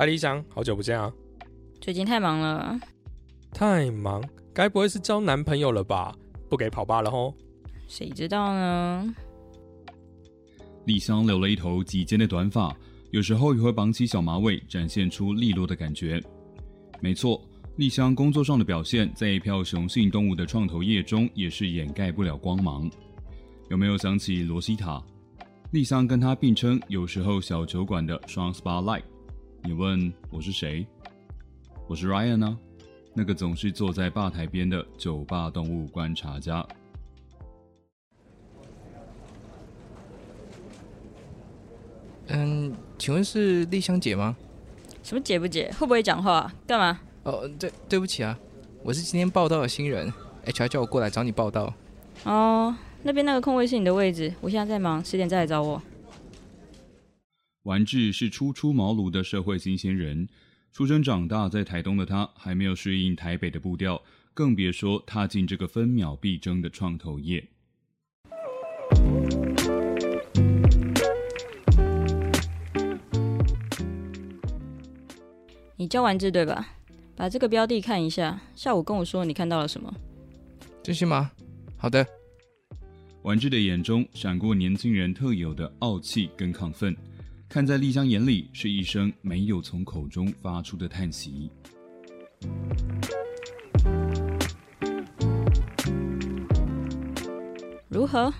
嗨，理想，好久不见啊！最近太忙了，太忙，该不会是交男朋友了吧？不给跑吧了吼？谁知道呢？丽香留了一头及肩的短发，有时候也会绑起小马尾，展现出利落的感觉。没错，丽香工作上的表现，在一票雄性动物的创投业中，也是掩盖不了光芒。有没有想起罗西塔？丽香跟她并称有时候小酒馆的双 spotlight。你问我是谁？我是 Ryan 啊，那个总是坐在吧台边的酒吧动物观察家。嗯，请问是丽香姐吗？什么姐不姐？会不会讲话？干嘛？哦，对，对不起啊，我是今天报道的新人，HR 叫我过来找你报道。哦，那边那个空位是你的位置，我现在在忙，十点再来找我。丸治是初出茅庐的社会新鲜人，出生长大在台东的他还没有适应台北的步调，更别说踏进这个分秒必争的创投业。你叫丸治对吧？把这个标的看一下，下午跟我说你看到了什么。这些吗？好的。丸治的眼中闪过年轻人特有的傲气跟亢奋。看在丽香眼里，是一声没有从口中发出的叹息。如何？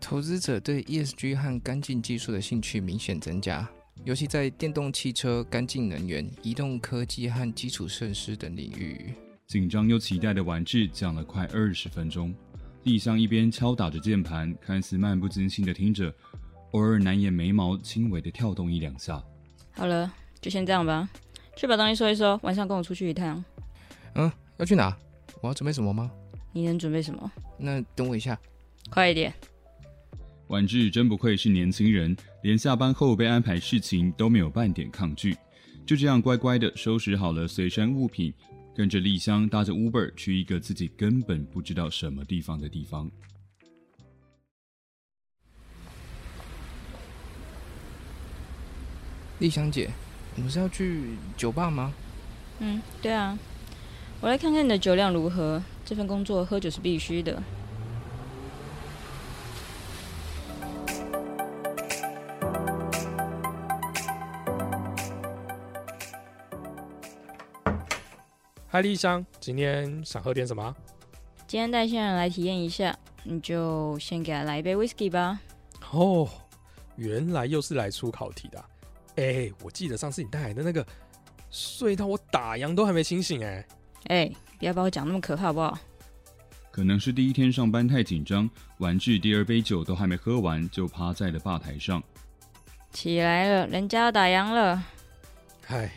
投资者对 ESG 和干净技术的兴趣明显增加，尤其在电动汽车、干净能源、移动科技和基础设施等领域。紧张又期待的玩志讲了快二十分钟，丽香一边敲打着键盘，看似漫不经心的听着。偶尔难掩眉毛轻微的跳动一两下。好了，就先这样吧。去把东西收一收，晚上跟我出去一趟。嗯，要去哪？我要准备什么吗？你能准备什么？那等我一下。快一点。婉志真不愧是年轻人，连下班后被安排事情都没有半点抗拒，就这样乖乖的收拾好了随身物品，跟着丽香搭着 Uber 去一个自己根本不知道什么地方的地方。丽香姐，我们是要去酒吧吗？嗯，对啊，我来看看你的酒量如何。这份工作喝酒是必须的。嗨，丽香，今天想喝点什么？今天带新人来体验一下，你就先给他来一杯 whisky 吧。哦，原来又是来出考题的。哎，我记得上次你带来的那个睡到我打烊都还没清醒哎！哎，不要把我讲那么可怕好不好？可能是第一天上班太紧张，玩具第二杯酒都还没喝完就趴在了吧台上。起来了，人家要打烊了。哎呀，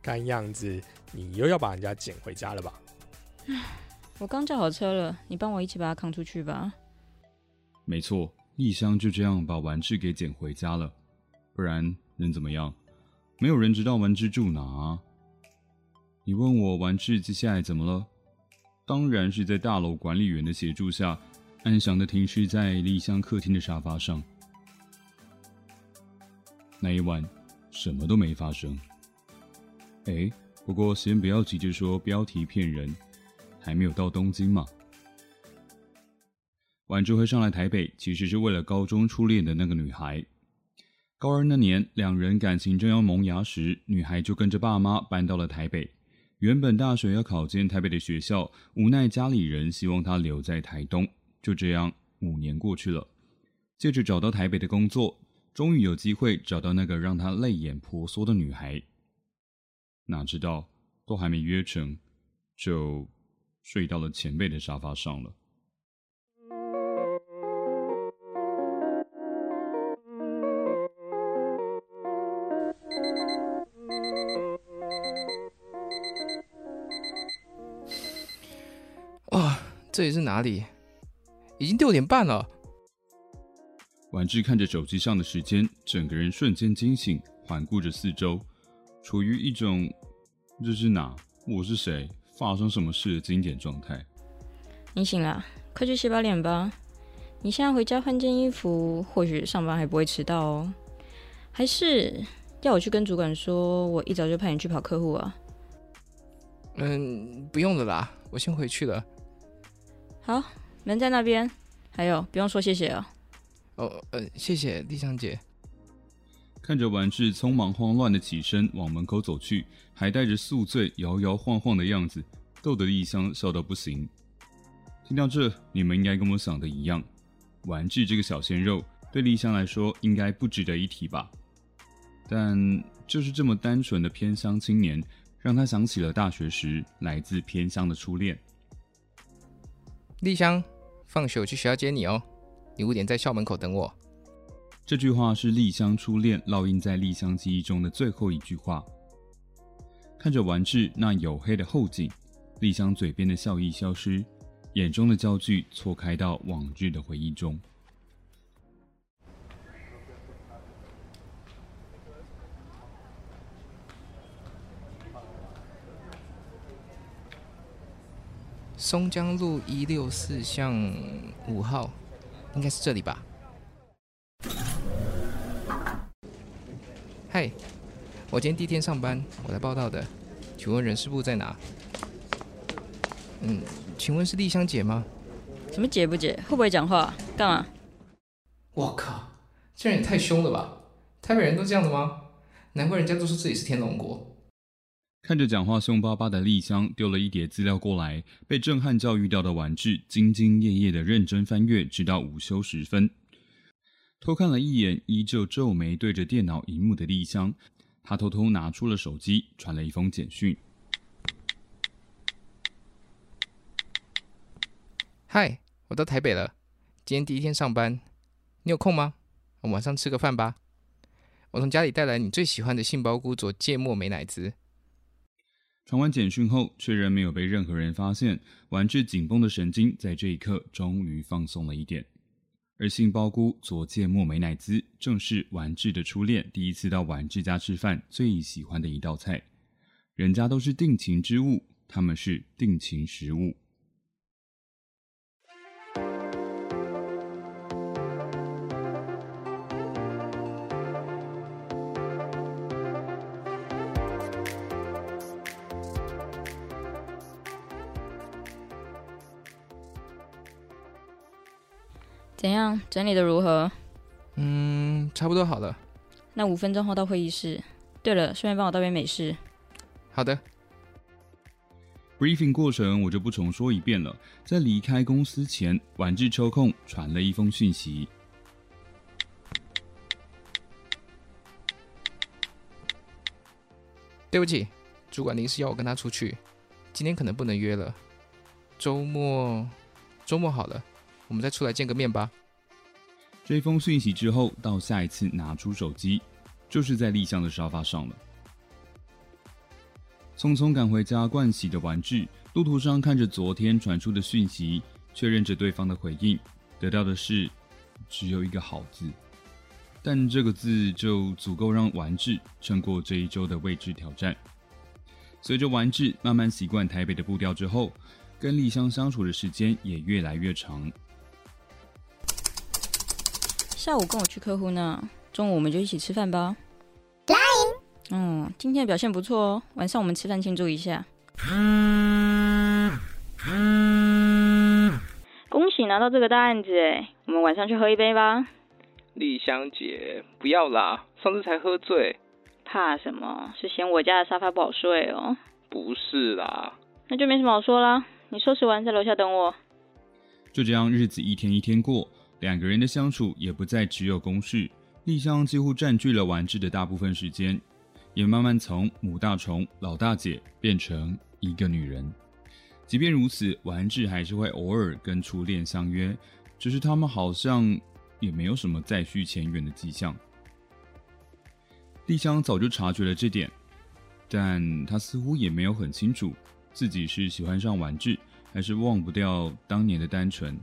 看样子你又要把人家捡回家了吧？我刚叫好车了，你帮我一起把它扛出去吧。没错，一箱就这样把玩具给捡回家了，不然。能怎么样？没有人知道丸治住哪。你问我丸治接下来怎么了？当然是在大楼管理员的协助下，安详的停尸在丽香客厅的沙发上。那一晚，什么都没发生。哎，不过先不要急着说标题骗人，还没有到东京嘛。丸治会上来台北，其实是为了高中初恋的那个女孩。高二那年，两人感情正要萌芽时，女孩就跟着爸妈搬到了台北。原本大学要考进台北的学校，无奈家里人希望她留在台东。就这样，五年过去了。借着找到台北的工作，终于有机会找到那个让他泪眼婆娑的女孩。哪知道，都还没约成，就睡到了前辈的沙发上了。这里是哪里？已经六点半了。婉志看着手机上的时间，整个人瞬间惊醒，环顾着四周，处于一种“这是哪？我是谁？发生什么事”的经典状态。你醒了，快去洗把脸吧。你现在回家换件衣服，或许上班还不会迟到哦。还是要我去跟主管说，我一早就派你去跑客户啊？嗯，不用了啦，我先回去了。好，门在那边。还有，不用说谢谢哦。哦，呃，谢谢丽香姐。看着完志匆忙慌乱的起身往门口走去，还带着宿醉摇摇晃晃的样子，逗得丽香笑到不行。听到这，你们应该跟我想的一样，完志这个小鲜肉对丽香来说应该不值得一提吧？但就是这么单纯的偏乡青年，让他想起了大学时来自偏乡的初恋。丽香，放学我去学校接你哦。你五点在校门口等我。这句话是丽香初恋烙印在丽香记忆中的最后一句话。看着完治那黝黑的后颈，丽香嘴边的笑意消失，眼中的焦距错开到往日的回忆中。松江路一六四巷五号，应该是这里吧？嗨，我今天第一天上班，我来报道的，请问人事部在哪？嗯，请问是丽香姐吗？什么姐不姐？会不会讲话？干嘛？我靠，这人也太凶了吧！台北人都这样的吗？难怪人家都说自己是天龙国。看着讲话凶巴巴的丽香丢了一叠资料过来，被震撼教育掉的婉志兢兢业业的认真翻阅，直到午休时分，偷看了一眼依旧皱眉对着电脑荧幕的丽香，他偷偷拿出了手机，传了一封简讯：“嗨，我到台北了，今天第一天上班，你有空吗？我晚上吃个饭吧。我从家里带来你最喜欢的杏鲍菇佐芥末美乃滋。”传完简讯后，确认没有被任何人发现，玩具紧绷的神经在这一刻终于放松了一点。而杏鲍菇佐芥末美乃滋，正是丸治的初恋第一次到丸治家吃饭最喜欢的一道菜。人家都是定情之物，他们是定情食物。怎样？整理的如何？嗯，差不多好了。那五分钟后到会议室。对了，顺便帮我倒杯美式。好的。Briefing 过程我就不重说一遍了。在离开公司前，晚志抽空传了一封讯息。对不起，主管临时要我跟他出去，今天可能不能约了。周末，周末好了。我们再出来见个面吧。这封讯息之后，到下一次拿出手机，就是在立香的沙发上了。匆匆赶回家盥洗的玩具，路途上看着昨天传出的讯息，确认着对方的回应，得到的是只有一个好字，但这个字就足够让玩具撑过这一周的未知挑战。随着玩具慢慢习惯台北的步调之后，跟丽香相处的时间也越来越长。下午跟我去客户那，中午我们就一起吃饭吧。来，嗯，今天表现不错哦，晚上我们吃饭庆祝一下。嗯恭喜拿到这个大案子哎，我们晚上去喝一杯吧。丽香姐，不要啦，上次才喝醉。怕什么？是嫌我家的沙发不好睡哦。不是啦。那就没什么好说啦。你收拾完在楼下等我。就这样，日子一天一天过，两个人的相处也不再只有公事。丽香几乎占据了丸治的大部分时间，也慢慢从母大虫、老大姐变成一个女人。即便如此，丸治还是会偶尔跟初恋相约，只是他们好像也没有什么再续前缘的迹象。丽香早就察觉了这点，但她似乎也没有很清楚自己是喜欢上丸治，还是忘不掉当年的单纯。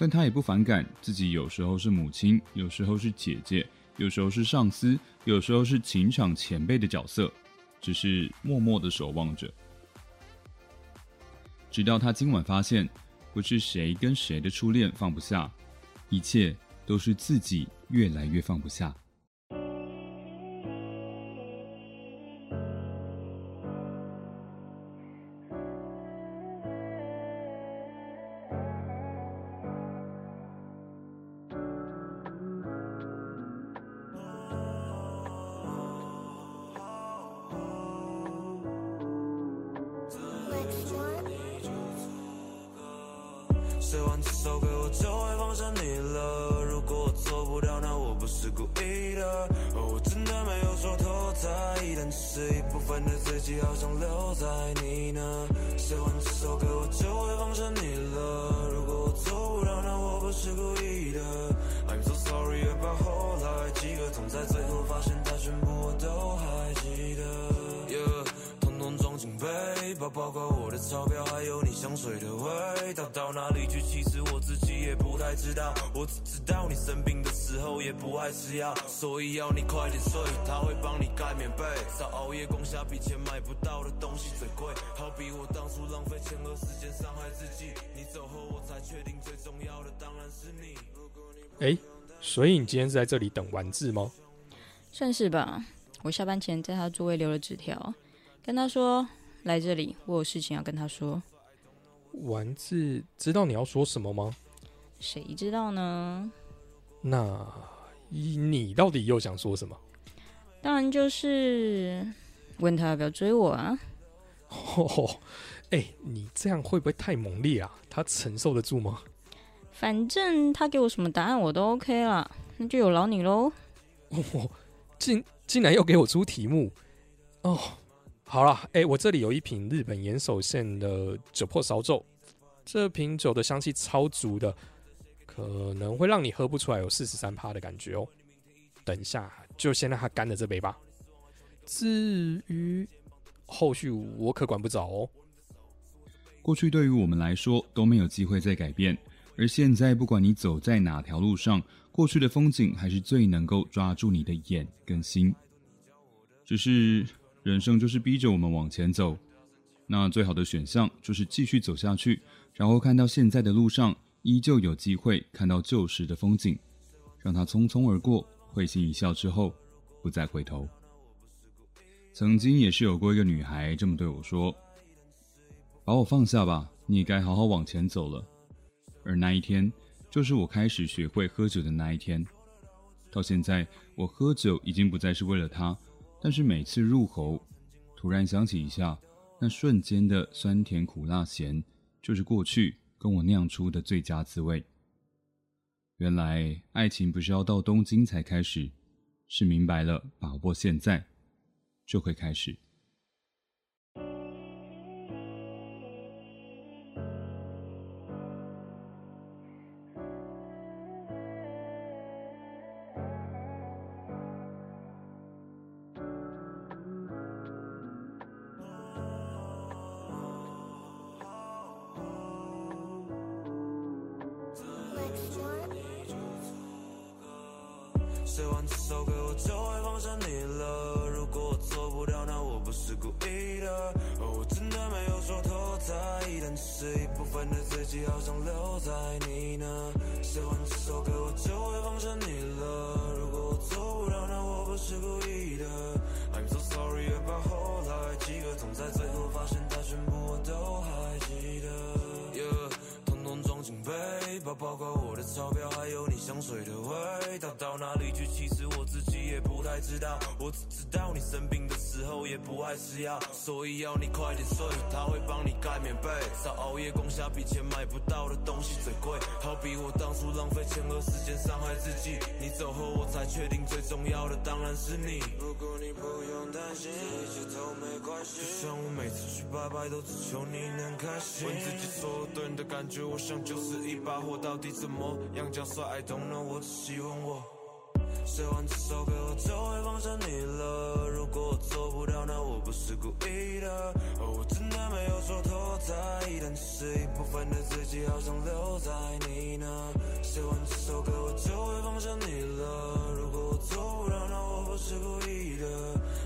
但他也不反感自己有时候是母亲，有时候是姐姐，有时候是上司，有时候是情场前辈的角色，只是默默的守望着。直到他今晚发现，不是谁跟谁的初恋放不下，一切都是自己越来越放不下。故意的。我真的没有说多在意，但只是一部分的自己好想留在你那。写完这首歌，我就会放下你了。如果我做不到，那我不是故意的。I'm so sorry about 后来，几个总在最后发现他全部我都还记得。背包，包括我的钞票，还有你香水的味道，到哪里去？其实我自己也不太知道。我只知道你生病的时候也不爱吃药，所以要你快点睡，他会帮你盖棉被。少熬夜攻下比钱买不到的东西最贵，好比我当初浪费钱和时间伤害自己。你走后我才确定最重要的当然是你。如果你不哎，所以你今天是在这里等丸治吗？算是吧。我下班前在他座位留了纸条，跟他说来这里，我有事情要跟他说。丸子知道你要说什么吗？谁知道呢？那你你到底又想说什么？当然就是问他要不要追我啊。哦，哎、你这样会不会太猛烈啊？他承受得住吗？反正他给我什么答案我都 OK 啦，那就有劳你喽。哦，竟竟然又给我出题目哦！好啦，哎、我这里有一瓶日本岩手县的酒粕烧酎，这瓶酒的香气超足的，可能会让你喝不出来有四十三趴的感觉哦。等一下，就先让它干了这杯吧。至于后续，我可管不着哦。过去对于我们来说都没有机会再改变，而现在不管你走在哪条路上，过去的风景还是最能够抓住你的眼跟心。只是人生就是逼着我们往前走，那最好的选项就是继续走下去，然后看到现在的路上依旧有机会看到旧时的风景，让它匆匆而过，会心一笑之后不再回头。曾经也是有过一个女孩这么对我说。把我放下吧，你也该好好往前走了。而那一天，就是我开始学会喝酒的那一天。到现在，我喝酒已经不再是为了他，但是每次入喉，突然想起一下，那瞬间的酸甜苦辣咸，就是过去跟我酿出的最佳滋味。原来，爱情不是要到东京才开始，是明白了，把握现在，就会开始。你快点睡，他会帮你盖棉被。少熬夜攻下比钱买不到的东西最贵，好比我当初浪费钱和时间伤害自己，你走后我才确定最重要的当然是你。如果你不用担心，一切都没关系。就像我每次去拜拜都只求你能开心。问自己所有对你的感觉，我想就是一把火，到底怎么样讲帅？I don't know，我只喜欢我。写完这首歌，我就会放下你了。如果我做不到，那我不是故意的。我真的没有说多在意，但是一部分的自己好想留在你那。写完这首歌，我就会放下你了。如果我做不到，那我不是故意的。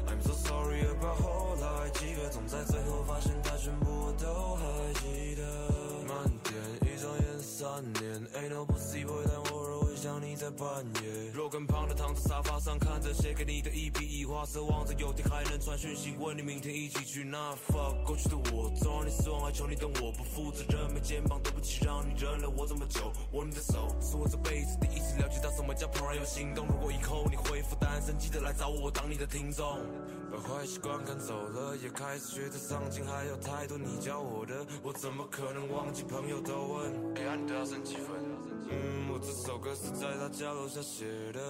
I'm so sorry about 后来几个，总在最后发现它全部我都还记得。慢点，一转眼三年，Ain't no possible，你在半夜。肉更胖的躺在沙发上，看着写给你的一笔一画，奢望着有天还能传讯息问你明天一起去哪。Fuck 过去的我，总让你失望，还求你等我不负责任，没肩膀，对不起让你忍了我这么久。握你的手，是我这辈子第一次了解到什么叫怦然有心动。如果以后你恢复单身，记得来找我当你的听众。把坏习惯赶走了，也开始学着上进，还有太多你教我的，我怎么可能忘记？朋友都问，哎呀你都要升几分？嗯，我这首歌是在他家楼下写的。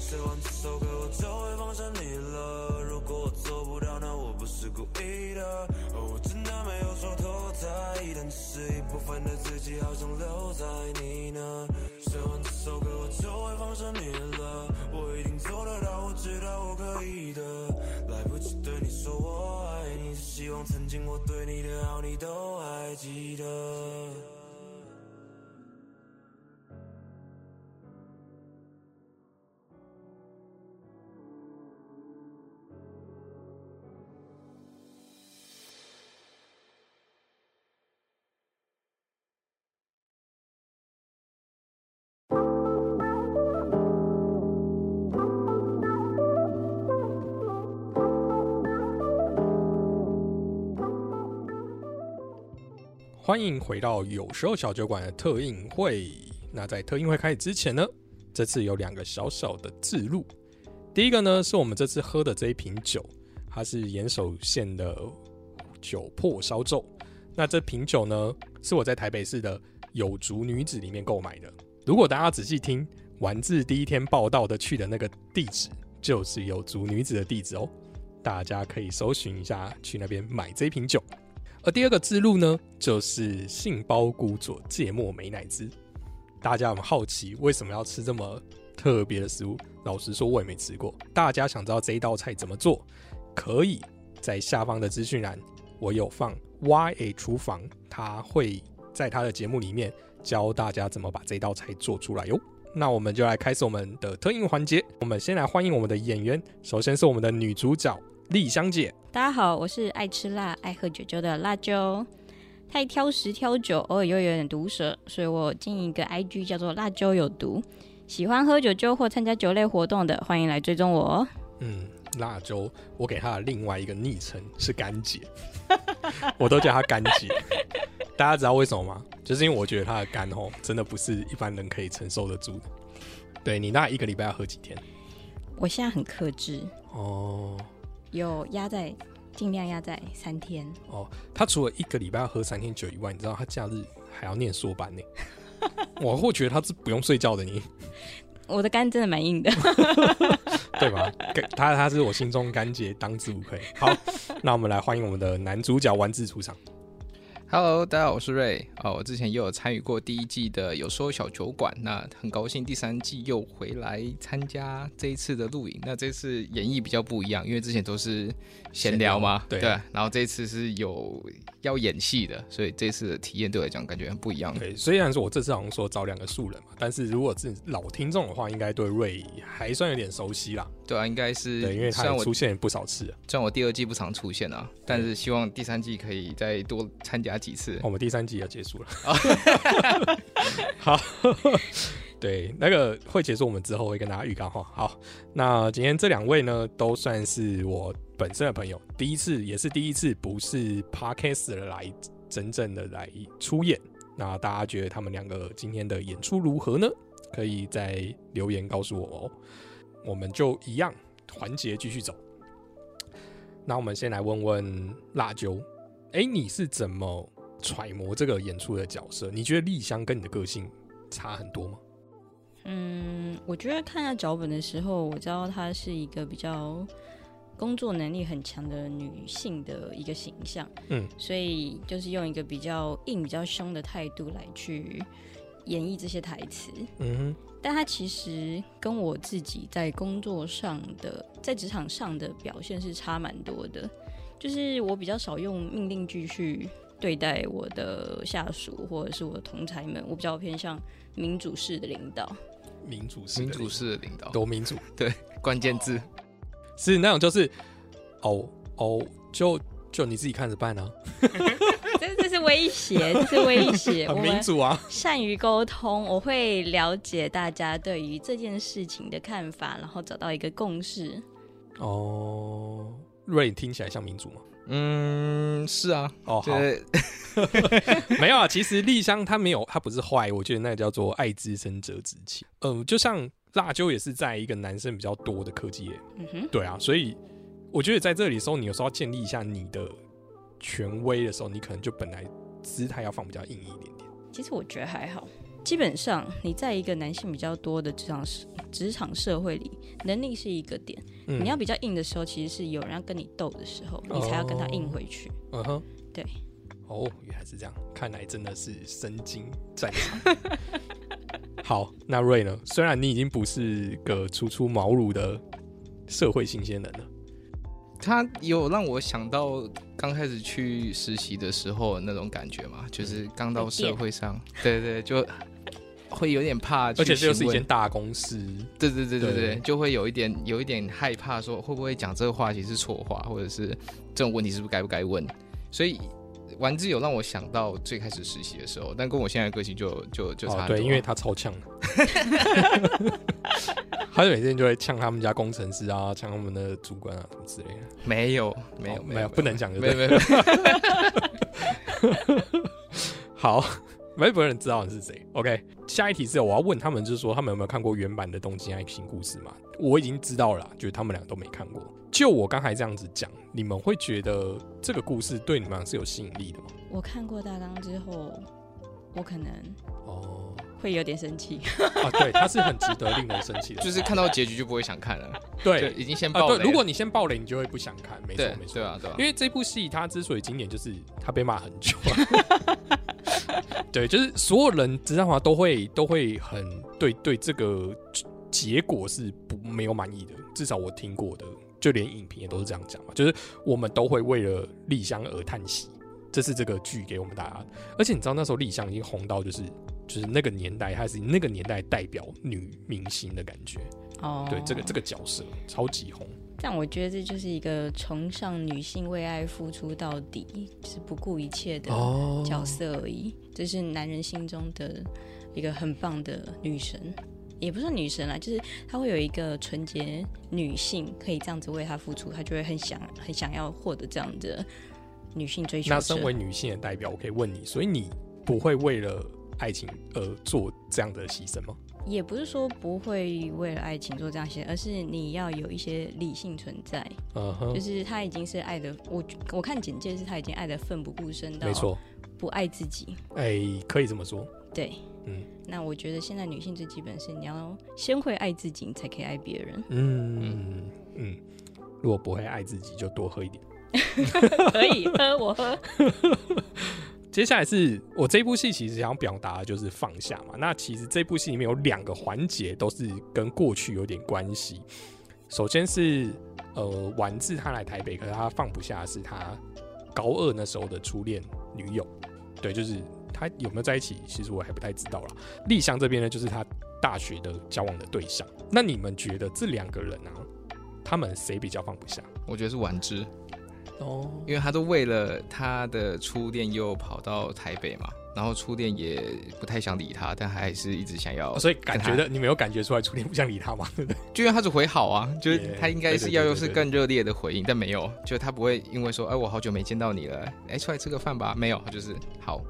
写完这首歌，我就会放下你了。如果我做不到，那我不是故意的。我真的没有说多在意，但是一部分的自己好想留在你那。写完这首歌，我就会放下你了。我一定做得到，我知道我可以的。来不及对你说我，希望曾经我对你的好，你都还记得。欢迎回到有时候小酒馆的特映会。那在特映会开始之前呢，这次有两个小小的自录。第一个呢，是我们这次喝的这一瓶酒，它是岩手县的酒破烧酎。那这瓶酒呢，是我在台北市的有族女子里面购买的。如果大家仔细听，丸字第一天报道的去的那个地址，就是有族女子的地址哦。大家可以搜寻一下，去那边买这瓶酒。而第二个之路呢，就是杏鲍菇佐芥末美乃滋。大家很好奇为什么要吃这么特别的食物？老实说，我也没吃过。大家想知道这一道菜怎么做，可以在下方的资讯栏，我有放 YA 厨房，他会在他的节目里面教大家怎么把这道菜做出来哟。那我们就来开始我们的特映环节。我们先来欢迎我们的演员，首先是我们的女主角丽香姐。大家好，我是爱吃辣、爱喝酒酒的辣椒。太挑食挑酒，偶尔又有点毒舌，所以我经营一个 IG 叫做辣椒有毒。喜欢喝酒酒或参加酒类活动的，欢迎来追踪我哦。嗯，辣椒，我给他的另外一个昵称是干姐，我都叫他干姐。大家知道为什么吗？就是因为我觉得他的肝哦，真的不是一般人可以承受得住的。对你那一个礼拜要喝几天？我现在很克制，哦有压在尽量压在三天。哦，他除了一个礼拜要喝三天酒以外，你知道他假日还要念硕班呢。我会觉得他是不用睡觉的你，我的肝真的蛮硬的。对吧？他他是我心中干姐，当之无愧。好，那我们来欢迎我们的男主角丸子出场。Hello，大家好，我是瑞啊、我之前也有参与过第一季的有说小酒馆，那很高兴第三季又回来参加这一次的录影。那这次演绎比较不一样，因为之前都是闲聊嘛，对然后这一次是有要演戏的，所以这次的体验对我来讲感觉很不一样。对，虽然说我这次好像说找两个素人嘛，但是如果是老听众的话，应该对瑞还算有点熟悉啦。对啊，应该是对，因为出现不少次了。虽然我第二季不常出现啊，但是希望第三季可以再多参加几次。我们第三季要结束了。好，对，那个会结束，我们之后会跟大家预告哈。好，那今天这两位呢，都算是我本身的朋友，第一次也是第一次不是 podcast 的来真正的来出演。那大家觉得他们两个今天的演出如何呢？可以在留言告诉我哦。我们就一样环节继续走。那我们先来问问辣椒，哎、你是怎么揣摩这个演出的角色？你觉得丽香跟你的个性差很多吗？嗯，我觉得看下脚本的时候，我知道她是一个比较工作能力很强的女性的一个形象，嗯，所以就是用一个比较硬、比较凶的态度来去演绎这些台词。嗯但她其实跟我自己在工作上的，在职场上的表现是差蛮多的。就是我比较少用命令句去对待我的下属或者是我的同才们，我比较偏向民主式的领导。哼，民主式的民主式的领导，多民主 对关键字是那种就是哦哦，就就你自己看着办啊，这这是威胁，这是威胁。很我们民主啊。善于沟通，我会了解大家对于这件事情的看法，然后找到一个共识。哦，瑞听起来像民主吗？嗯，是啊，哦，好，没有啊。其实丽香它没有，它不是坏，我觉得那个叫做爱之深责之切。嗯、就像辣椒也是在一个男生比较多的科技业，嗯哼，对啊，所以我觉得在这里的时候，你有时候要建立一下你的权威的时候，你可能就本来姿态要放比较硬一点点。其实我觉得还好。基本上，你在一个男性比较多的职场社职场社会里，能力是一个点。嗯你要比较硬的时候，其实是有人要跟你斗的时候，你才要跟他硬回去。嗯哼，对。哦，原来是这样，看来真的是身经战场。好，那瑞呢？虽然你已经不是个初出茅庐的社会新鲜人了，他有让我想到刚开始去实习的时候那种感觉嘛，就是刚到社会上，对对，就会有点怕而且这又是一间大公司，对对对对对对，就会有一点有一点害怕，说会不会讲这个话题是错话，或者是这种问题是不是该不该问？所以丸子有让我想到最开始实习的时候，但跟我现在的个性就就就差哦，对，因为他超呛。的，他就每天就会呛他们家工程师啊，呛他们的主管啊什么之类的。没有没有哦没有，不能讲的。没有没有没有，好，没有人知道你是谁。OK，下一题是我要问他们，就是说他们有没有看过原版的《东京爱情故事》嘛？我已经知道了啦，就是他们俩都没看过。就我刚才这样子讲，你们会觉得这个故事对你们俩是有吸引力的吗？我看过大纲之后，我可能哦，会有点生气。啊，对，它是很值得令人生气的，就是看到结局就不会想看了，就对已经先爆雷了。如果你先爆雷，你就会不想看，没错对没错对。啊对啊因，为这部戏它之所以经典，就是它被骂很久。对，就是所有人知道吗？都会都会很对对这个结果是不没有满意的，至少我听过的，就连影评也都是这样讲嘛。就是我们都会为了丽香而叹息，这是这个剧给我们大家。而且你知道那时候丽香已经红到就是就是那个年代，她是那个年代代表女明星的感觉。哦，对，这个这个角色超级红。但我觉得这就是一个崇尚女性为爱付出到底，就是不顾一切的哦角色而已。这是男人心中的一个很棒的女神，也不是女神啦，就是她会有一个纯洁女性可以这样子为他付出，她就会很想很想要获得这样的女性追求。那身为女性的代表，我可以问你，所以你不会为了爱情而做这样的牺牲吗？也不是说不会为了爱情做这样些，而是你要有一些理性存在，嗯哼就，是他已经是爱的，我我看简介是他已经爱的奋不顾身到没错，不爱自己。哎、可以这么说。对，嗯那我觉得现在女性最基本是你要先会爱自己，你才可以爱别人。嗯嗯，如果不会爱自己，就多喝一点。可以喝，我喝。接下来是我这部戏其实想表达的就是放下嘛。那其实这部戏里面有两个环节都是跟过去有点关系。首先是呃丸子他来台北，可是他放不下是他高二那时候的初恋女友。对，就是他有没有在一起，其实我还不太知道啦。丽香这边呢，就是他大学的交往的对象。那你们觉得这两个人啊，他们谁比较放不下？我觉得是丸之，哦，因为他都为了他的初恋又跑到台北嘛，然后初恋也不太想理他，但还是一直想要，哦所以感觉的你没有感觉出来初恋不想理他吗？对不对？就因为他只回好啊，就是他应该是要又是更热烈的回应，但没有，就他不会因为说，哎，我好久没见到你了，哎，出来吃个饭吧，没有，就是好，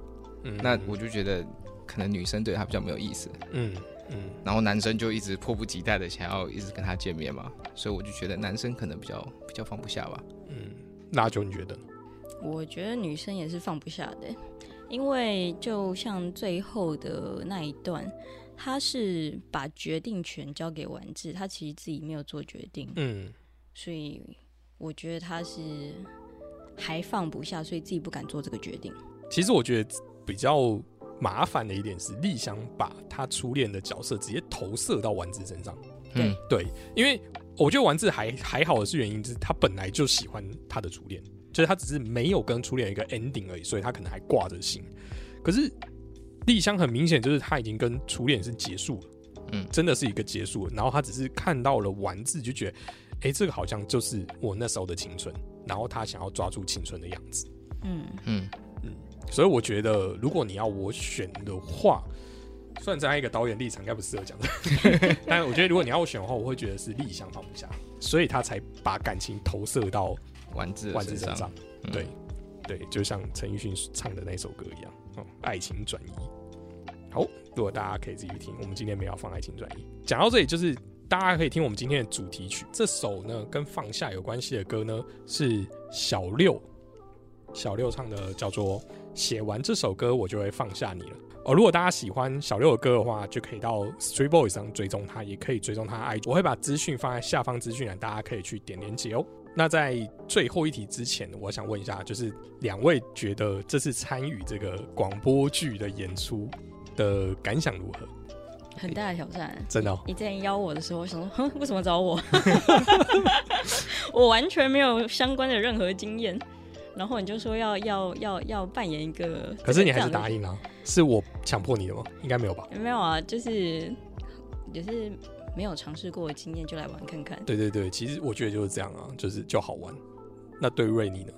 嗯那我就觉得可能女生对他比较没有意思，嗯嗯然后男生就一直迫不及待的想要一直跟他见面嘛，所以我就觉得男生可能比较比较放不下吧。嗯，那就你觉得呢？我觉得女生也是放不下的，因为就像最后的那一段，他是把决定权交给丸子，他其实自己没有做决定，嗯所以我觉得他是还放不下，所以自己不敢做这个决定。其实我觉得比较麻烦的一点是，丽香把她初恋的角色直接投射到丸子身上。对嗯对，因为我觉得丸子还还好的是原因是他本来就喜欢他的初恋，就是他只是没有跟初恋有一个 ending 而已，所以他可能还挂着心。可是丽香很明显就是他已经跟初恋是结束了，嗯真的是一个结束了。然后他只是看到了丸子，就觉得，哎、这个好像就是我那时候的青春，然后他想要抓住青春的样子。嗯嗯，嗯，所以我觉得，如果你要我选的话，虽然站在一个导演立场，应该不适合讲的，但我觉得如果你要我选的话，我会觉得是立香放不下，所以他才把感情投射到丸子的身上万字身上。。嗯对，对，就像陈奕迅唱的那首歌一样，哦，爱情转移。好，如果大家可以自己去听，我们今天没有放爱情转移。讲到这里，就是大家可以听我们今天的主题曲。这首呢跟放下有关系的歌呢是小六，小六唱的叫做《写完这首歌我就会放下你了》。哦，如果大家喜欢小六的歌的话，就可以到 Street Boys 上追踪他，也可以追踪他的 IG。我会把资讯放在下方资讯栏，大家可以去点连接哦。那在最后一题之前，我想问一下，就是两位觉得这次参与这个广播剧的演出的感想如何？很大的挑战。真的哦、你之前邀我的时候，我想说，哼，为什么找我？我完全没有相关的任何经验。然后你就说要要要要扮演一个，可是你还是答应了、是我强迫你的吗？应该没有吧？没有啊，就是也是没有尝试过的经验，就来玩看看。对对对，其实我觉得就是这样啊，就是就好玩。那对瑞你呢？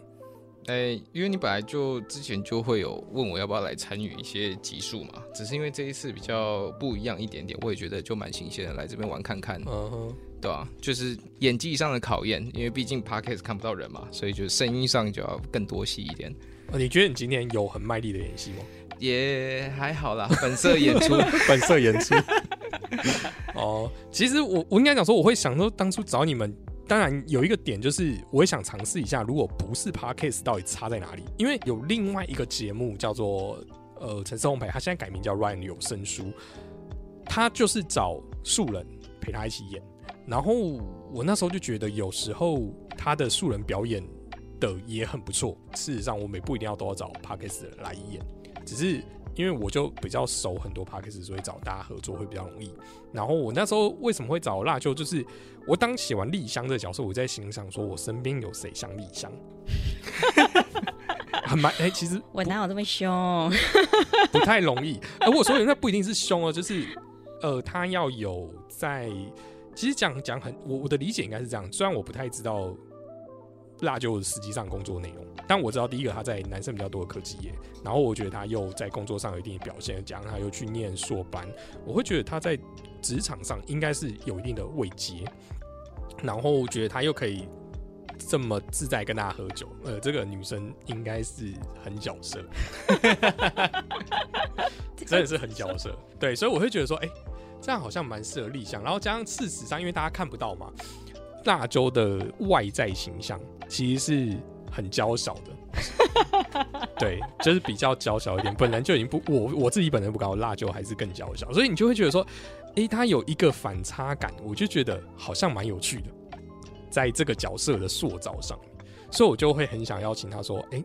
哎、因为你本来就之前就会有问我要不要来参与一些集数嘛，只是因为这一次比较不一样一点点，我也觉得就蛮新鲜的，来这边玩看看，嗯哼，对吧、就是演技上的考验，因为毕竟 podcast 看不到人嘛，所以就声音上就要更多戏一点，呃你觉得你今天有很卖力的演戏吗？也还好啦，本色演出，本色演出。哦，其实我我应该讲说，我会想说当初找你们，当然有一个点就是，我也想尝试一下，如果不是 podcast 到底差在哪里？因为有另外一个节目叫做呃陈思烘焙，他现在改名叫 Ryan 有声书，他就是找素人陪他一起演。然后我那时候就觉得，有时候他的素人表演的也很不错。事实上，我们也不一定要都要找人来演，只是因为我就比较熟很多 p a c k a g e 所以找大家合作会比较容易。然后我那时候为什么会找辣椒，就是我当写完丽香这个角色，我在心想说，我身边有谁像丽香？很蛮哎、其实我哪有这么凶？不太容易。而我说的那不一定是凶哦，就是呃，他要有在，其实讲讲很，我我的理解应该是这样。虽然我不太知道辣椒实际上工作内容，但我知道第一个他在男生比较多的科技业，然后我觉得他又在工作上有一定的表现，加上他又去念硕班，我会觉得他在职场上应该是有一定的位阶，然后我觉得他又可以。这么自在跟大家喝酒，呃，这个女生应该是很角色，真的是很角色。对，所以我会觉得说，哎、这样好像蛮适合立项。然后加上事实上，因为大家看不到嘛，辣椒的外在形象其实是很娇小的，对，就是比较娇小一点。本来就已经不，我我自己本人不高，辣椒还是更娇小，所以你就会觉得说，哎、他有一个反差感，我就觉得好像蛮有趣的，在这个角色的塑造上，所以我就会很想邀请他说，哎、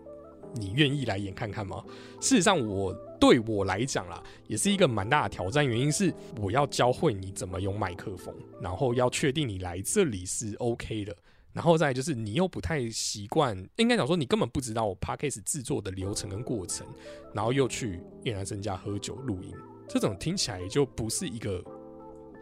你愿意来演看看吗？事实上，我对我来讲啦，也是一个蛮大的挑战。原因是我要教会你怎么用麦克风，然后要确定你来这里是 OK 的，然后再就是你又不太习惯，应该讲说你根本不知道我 podcast 制作的流程跟过程，然后又去叶男生家喝酒录音，这种听起来就不是一个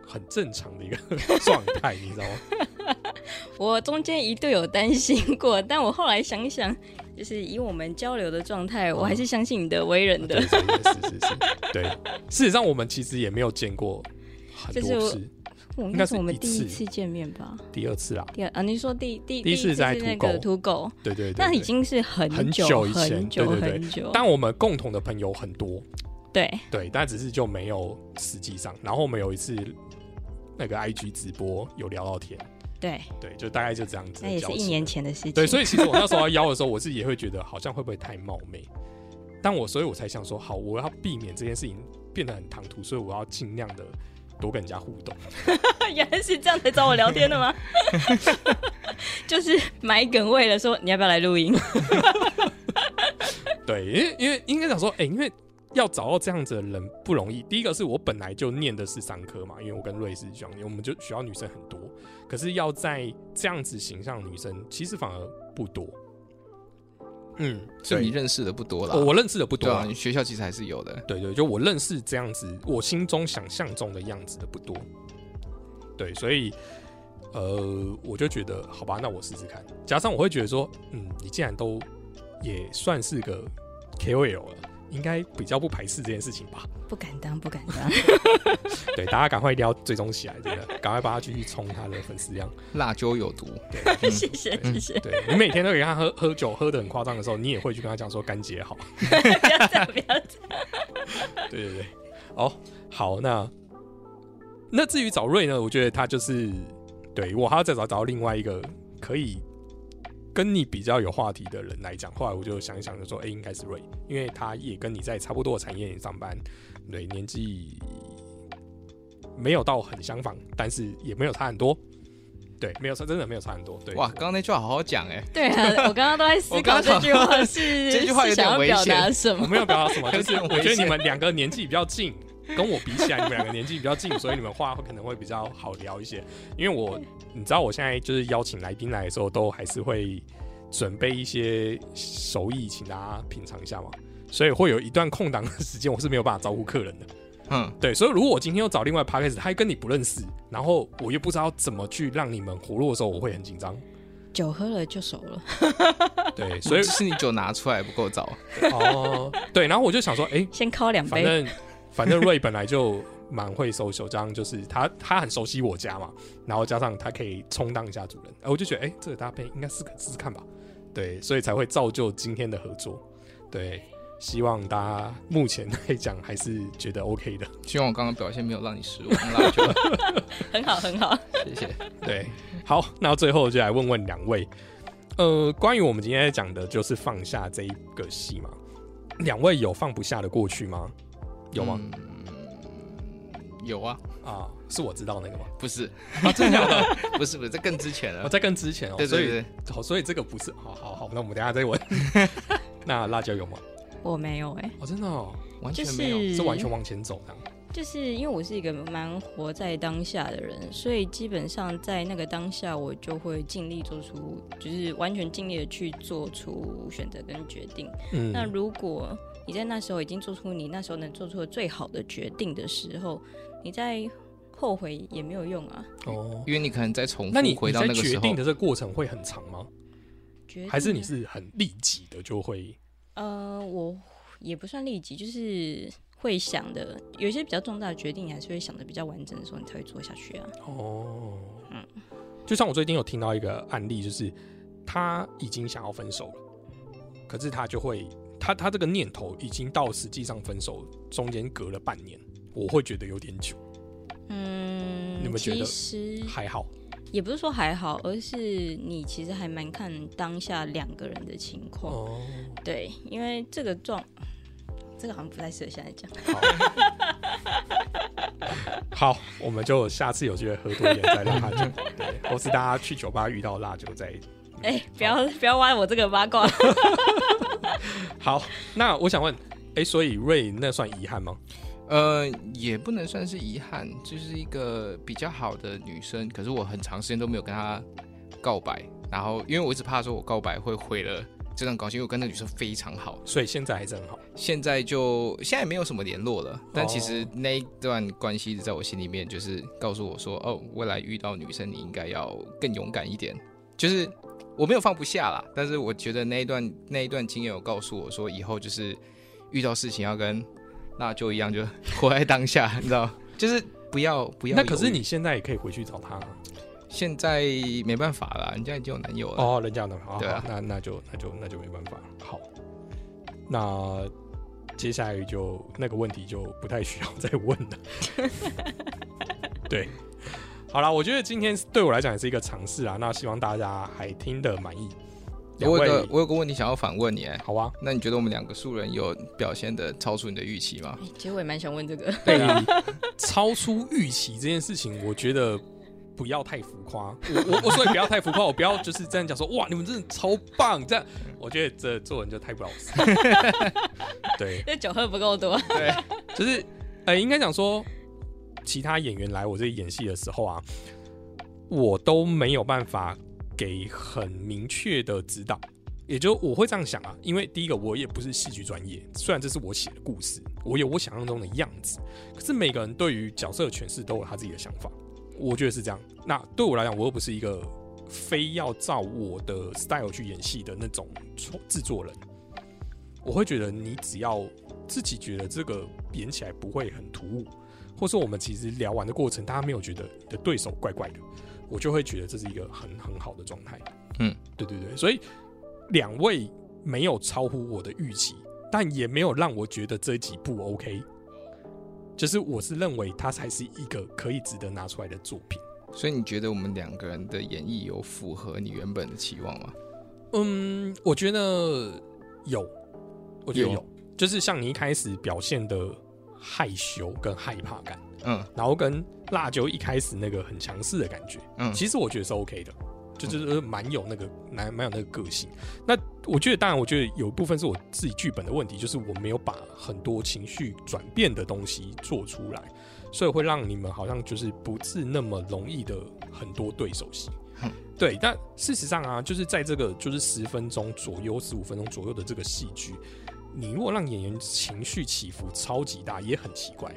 很正常的一个状态，你知道吗？我中间一度有担心过，但我后来想想，就是以我们交流的状态，我还是相信你的为人的是是是，对。事实上，我们其实也没有见过很多次，我应应该是我们第一次见面吧？第二次啦。第二啊，你说第第第一次在那个土狗，对对对对那已经是很很久久以前很久对对对很久。但我们共同的朋友很多，对对，但只是就没有实际上。然后我们有一次那个 IG 直播有聊到天，对，对，就大概就这样子。那也是一年。前的事情。对，所以其实我那时候要 邀的时候，我自己也会觉得好像会不会太冒昧，但我所以我才想说，好，我要避免这件事情变得很唐突，所以我要尽量的多跟人家互动。原来是这样才找我聊天的吗？就是买梗为了说你要不要来录音？对，因为因为应该讲说，哎、因为要找到这样子的人不容易。第一个是我本来就念的是商科嘛，因为我跟瑞是学长，我们就学校女生很多，可是要在这样子形象的女生，其实反而不多。嗯，所以你认识的不多啦。我我认识的不多啊，你学校其实还是有的。对对，就我认识这样子，我心中想象中的样子的不多。对，所以呃，我就觉得好吧，那我试试看。加上我会觉得说，嗯，你既然都也算是个 KOL 了，应该比较不排斥这件事情吧？不敢当，不敢当。对，大家赶快一定要追踪起来，真的，赶快帮他继续冲他的粉丝量。辣椒有毒，对，谢谢谢谢，对你每天都给他喝喝酒，喝的很夸张的时候，你也会去跟他讲说干姐好。不要这样，不要这样。对对对，哦，好，那那至于找瑞呢，我觉得他就是对我还要再找找到另外一个可以跟你比较有话题的人来讲。后来我就想一想，就说，哎、应该是瑞，因为他也跟你在差不多的产业上班，对，年纪没有到很相仿，但是也没有差很多。对，没有差，真的没有差很多。对，哇，刚刚那句话好好讲哎，对啊，我刚刚都在思考这句话是 这句话有点危险什么。我没有表达什么，就是 我觉得你险们两个年纪比较近，跟我比起来，你们两个年纪比较近，所以你们话可能会比较好聊一些。因为我，你知道，我现在就是邀请来宾来的时候，都还是会准备一些手艺，请大家品尝一下嘛。所以会有一段空档的时间，我是没有办法招呼客人的。嗯，对，所以如果我今天又找另外 p a r k 他跟你不认识，然后我又不知道怎么去让你们活络的时候，我会很紧张。酒喝了就熟了，对，所以 是你酒拿出来不够早，哦，对，然后我就想说，哎、先敲两杯。反正反正瑞本来就蛮会收手，这样就是他他很熟悉我家嘛，然后加上他可以充当一下主人，哎，我就觉得哎、这个搭配应该是可试试看吧，对，所以才会造就今天的合作，对，希望大家目前来讲还是觉得 OK 的，希望我刚刚表现没有让你失望，很好很好。谢谢。对，好，那最后就来问问两位，呃，关于我们今天在讲的就是放下这一个戏嘛，两位有放不下的过去吗？有吗？嗯有啊，啊，是我知道那个吗？不是，啊，真的？不 是不是，这更之前我哦。在更之前哦，所以对对对，好，所以这个不是，好好好，那我们等下再问。那辣椒有吗？我没有哎、哦，真的哦，完全没有。是是完全往前走这样。就是因为我是一个蛮活在当下的人，所以基本上在那个当下，我就会尽力做出，就是完全尽力的去做出选择跟决定。嗯，那如果你在那时候已经做出你那时候能做出的最好的决定的时候，你再后悔也没有用啊。哦，因为你可能在重那你复那个时候决定的，这个过程会很长吗？决定还是你啊是很立即的就会？呃，我也不算立即，就是会想的，有一些比较重大的决定，你还是会想的比较完整的时候，你才会做下去啊。哦，嗯，就像我最近有听到一个案例，就是他已经想要分手了，可是他就会，他他这个念头已经到实际上分手中间隔了半年，我会觉得有点久，嗯，你们觉得还好。也不是说还好，而是你其实还蛮看当下两个人的情况。哦，对，因为这个状，这个好像不太适合现在讲。好，好，我们就下次有机会喝多一点再让他讲，对，或是大家去酒吧遇到辣酒再。哎、不要不要挖我这个八卦。好，那我想问，哎、所以瑞那算遗憾吗？呃，也不能算是遗憾，就是一个比较好的女生，可是我很长时间都没有跟她告白，然后因为我一直怕说我告白会毁了真的很高兴，因为我跟那女生非常好。所以现在还是很好。现在就现在没有什么联络了，但其实哦那一段关系在我心里面，就是告诉我说，哦，未来遇到女生你应该要更勇敢一点。就是我没有放不下啦，但是我觉得那一段那一段经验有告诉我说，以后就是遇到事情要跟那就一样，就 活在当下，你知道，就是不要不要。那可是你现在也可以回去找他啊现在没办法了，人家已经有男友了。哦，人家呢？好，对啊好那那就那就那就没办法。好，那接下来就那个问题就不太需要再问了。对，好啦，我觉得今天对我来讲也是一个尝试啊。那希望大家还听得满意。我有个我有个问题想要反问你，哎，好啊，那你觉得我们两个素人有表现的超出你的预期吗？哎其实我也蛮想问这个，对啊，超出预期这件事情，我觉得不要太浮夸。我我我所以不要太浮夸，我不要就是这样讲说哇，你们真的超棒，这样我觉得这做人就太不老实。对，这酒喝不够多。对，就是呃，应该讲说，其他演员来我这里演戏的时候啊，我都没有办法给很明确的指导。也就我会这样想啊，因为第一个我也不是戏剧专业，虽然这是我写的故事，我有我想象中的样子，可是每个人对于角色的诠释都有他自己的想法，我觉得是这样。那对我来讲，我又不是一个非要照我的 style 去演戏的那种制作人，我会觉得你只要自己觉得这个演起来不会很突兀，或是我们其实聊完的过程，大家没有觉得你的对手怪怪的，我就会觉得这是一个很很好的状态。嗯，对对对，所以两位没有超乎我的预期，但也没有让我觉得这一集不 OK。就是我是认为它才是一个可以值得拿出来的作品。所以你觉得我们两个人的演绎有符合你原本的期望吗？嗯，我觉得有，我觉得有。有，就是像你一开始表现的害羞跟害怕感，嗯。然后跟辣椒一开始那个很强势的感觉，嗯，其实我觉得是 OK 的，就就是蛮有那个蛮蛮有那个个性。那我觉得，当然，我觉得有一部分是我自己剧本的问题，就是我没有把很多情绪转变的东西做出来，所以会让你们好像就是不是那么容易的很多对手戏哼。对，但事实上啊，就是在这个就是十分钟左右、十五分钟左右的这个戏剧，你如果让演员情绪起伏超级大，也很奇怪。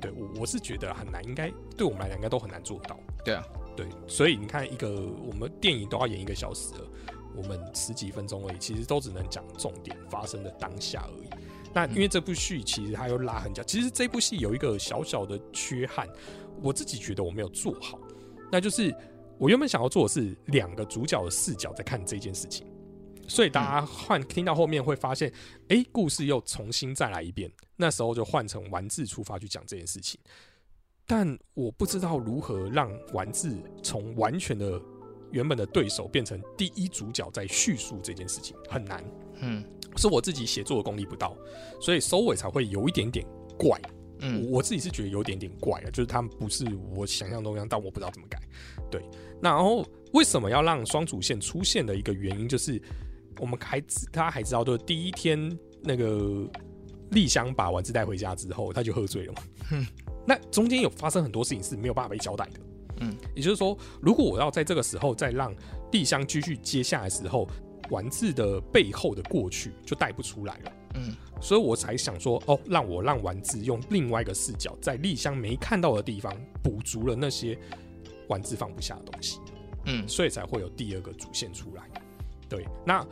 对我我是觉得很难，应该对我们来讲应该都很难做到。对啊，对，所以你看，一个我们电影都要演一个小时了，我们十几分钟而已，其实都只能讲重点发生的当下而已。那因为这部戏其实它又拉很久，其实这部戏有一个小小的缺憾，我自己觉得我没有做好，那就是我原本想要做的是两个主角的视角在看这件事情，所以大家换听到后面会发现，哎、故事又重新再来一遍，那时候就换成丸治出发去讲这件事情。但我不知道如何让丸子从完全的原本的对手变成第一主角在叙述这件事情，很难，嗯是我自己写作的功力不到，所以收尾才会有一点点怪。嗯我我自己是觉得有点点怪啊，就是他们不是我想象中一样，但我不知道怎么改。对，那然后为什么要让双主线出现的一个原因，就是我们还知大家还知道，就是第一天那个丽香把丸子带回家之后，他就喝醉了嘛。那中间有发生很多事情是没有办法被交代的。嗯，也就是说，如果我要在这个时候再让丽香继续接下来的时候，丸子的背后的过去就带不出来了。嗯所以我才想说，哦，让我让丸子用另外一个视角，在丽香没看到的地方补足了那些丸子放不下的东西，嗯所以才会有第二个主线出来。对，那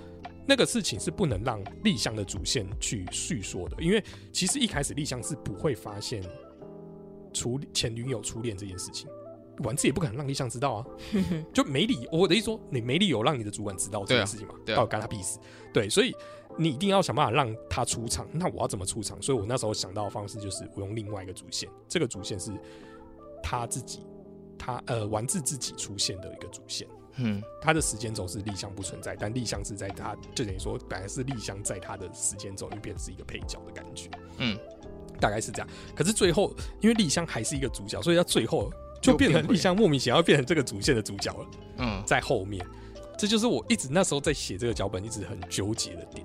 那个事情是不能让丽香的主线去叙说的，因为其实一开始丽香是不会发现初前女友初恋这件事情。丸子也不可能让立香知道啊，就没理我的意思说，你没理由让你的主管知道这件事情嘛，对啊到底干他屁事？对，所以你一定要想办法让他出场。那我要怎么出场？所以我那时候想到的方式就是我用另外一个主线，这个主线是他自己，他呃丸子自己出现的一个主线。嗯他的时间轴是立项不存在，但立项是在他就等于说本来是立项在他的时间轴里面变成是一个配角的感觉，嗯，大概是这样。可是最后因为丽香还是一个主角，所以到最后就变成又变回立项莫名其妙变成这个主线的主角了，嗯在后面。这就是我一直那时候在写这个脚本一直很纠结的点。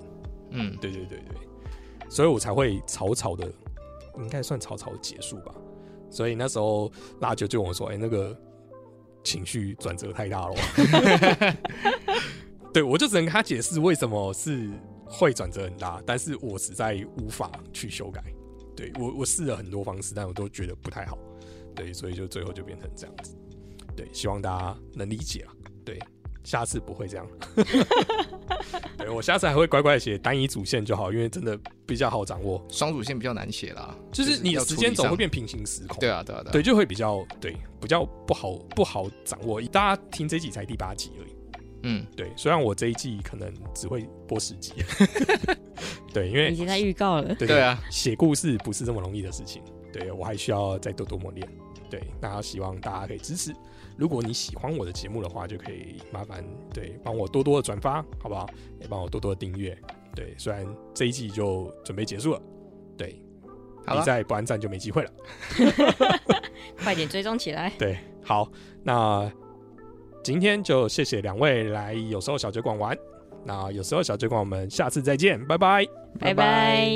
嗯对对对对，所以我才会草草的，应该算草草的结束吧。所以那时候辣椒就问我说：“哎、那个情绪转折太大了。”对我就只能跟他解释为什么是会转折很大，但是我实在无法去修改。对我我试了很多方式，但我都觉得不太好。对，所以就最后就变成这样子。对，希望大家能理解啊。对，下次不会这样。对我下次还会乖乖地写单一主线就好，因为真的比较好掌握。双主线比较难写啦，就是你时间处理上轴会变平行时空。对啊，对啊，对啊，对，就会比较对比较不好不好掌握。大家听这集才第八集而已。嗯，对，虽然我这一季可能只会播十集，对，因为已经在预告了。对对啊，写故事不是这么容易的事情，对我还需要再多多磨练。对，那希望大家可以支持。如果你喜欢我的节目的话，就可以麻烦对帮我多多的转发，好不好？也帮我多多的订阅。对，虽然这一季就准备结束了，对，你再不按赞就没机会了。快点追踪起来，对，好，那今天就谢谢两位来有时候小酒馆玩。那有时候小酒馆，我们下次再见，拜拜。拜拜